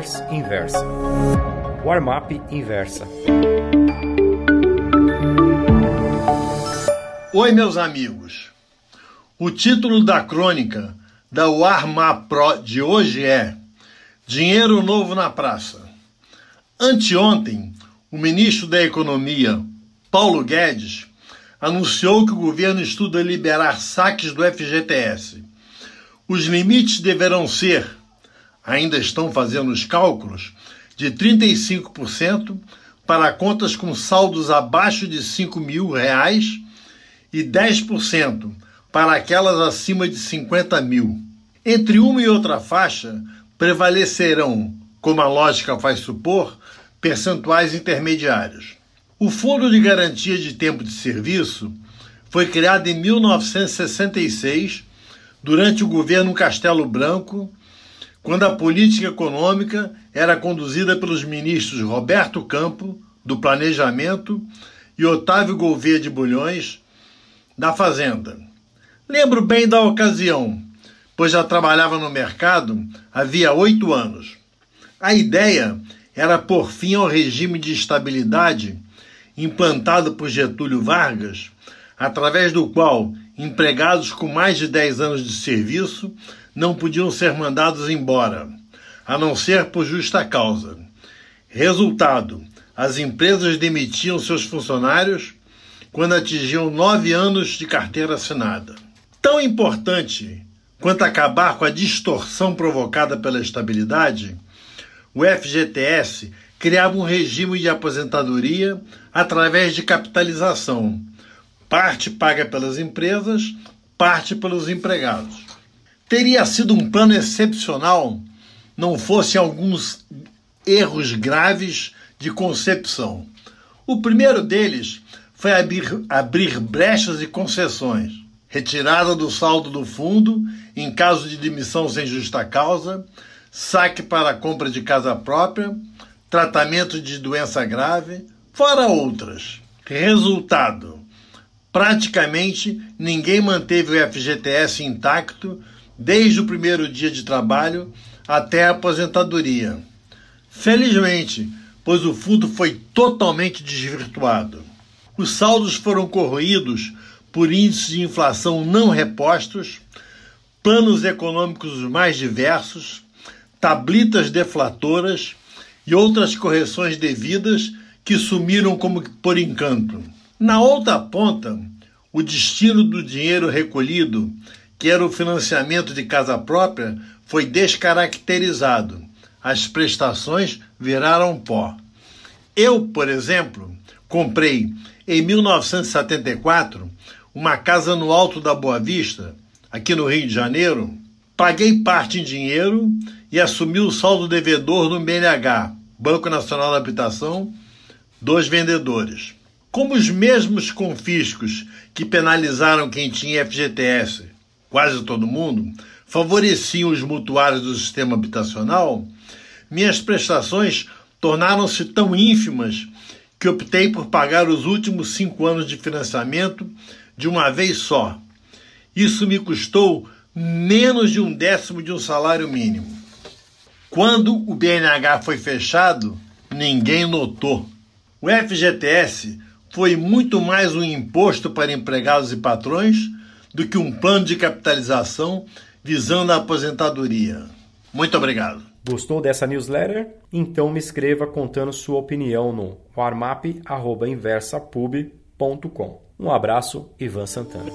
newsletters Inversa. Warmap Inversa. Oi, meus amigos. O título da crônica da Warmap Pro de hoje é Dinheiro Novo na Praça. Anteontem, o ministro da Economia, Paulo Guedes, anunciou que o governo estuda liberar saques do FGTS. Os limites deverão ser, ainda estão fazendo os cálculos, de 35% para contas com saldos abaixo de 5 mil reais e 10% para aquelas acima de 50 mil. Entre uma e outra faixa prevalecerão, como a lógica faz supor, percentuais intermediários. O Fundo de Garantia de Tempo de Serviço foi criado em 1966, durante o governo Castelo Branco, quando a política econômica era conduzida pelos ministros Roberto Campo, do Planejamento, e Otávio Gouveia de Bulhões, da Fazenda. Lembro bem da ocasião, pois já trabalhava no mercado havia oito anos. A ideia era por fim ao regime de estabilidade implantado por Getúlio Vargas, através do qual empregados com mais de 10 anos de serviço não podiam ser mandados embora, a não ser por justa causa. Resultado: as empresas demitiam seus funcionários quando atingiam nove anos de carteira assinada. Tão importante quanto acabar com a distorção provocada pela estabilidade, o FGTS criava um regime de aposentadoria através de capitalização, parte paga pelas empresas, parte pelos empregados. Teria sido um plano excepcional não fossem alguns erros graves de concepção. O primeiro deles foi abrir, abrir brechas e concessões, retirada do saldo do fundo em caso de demissão sem justa causa, saque para a compra de casa própria, tratamento de doença grave, fora outras. Resultado: praticamente ninguém manteve o FGTS intacto desde o primeiro dia de trabalho até a aposentadoria. Felizmente, pois o fundo foi totalmente desvirtuado. Os saldos foram corroídos por índices de inflação não repostos, planos econômicos mais diversos, tablitas deflatoras e outras correções devidas que sumiram como por encanto. Na outra ponta, o destino do dinheiro recolhido, que era o financiamento de casa própria, foi descaracterizado. As prestações viraram pó. Eu, por exemplo, comprei em 1974 uma casa no Alto da Boa Vista, aqui no Rio de Janeiro, paguei parte em dinheiro e assumi o saldo devedor no BNH, Banco Nacional da Habitação, dos vendedores. Como os mesmos confiscos que penalizaram quem tinha FGTS, quase todo mundo, favoreciam os mutuários do sistema habitacional, minhas prestações tornaram-se tão ínfimas que optei por pagar os últimos cinco anos de financiamento de uma vez só. Isso me custou menos de um décimo de um salário mínimo. Quando o BNH foi fechado, ninguém notou. O FGTS foi muito mais um imposto para empregados e patrões do que um plano de capitalização visando a aposentadoria. Muito obrigado. Gostou dessa newsletter? Então me escreva contando sua opinião no warmap.inversapub.com. Um abraço, Ivan Santana.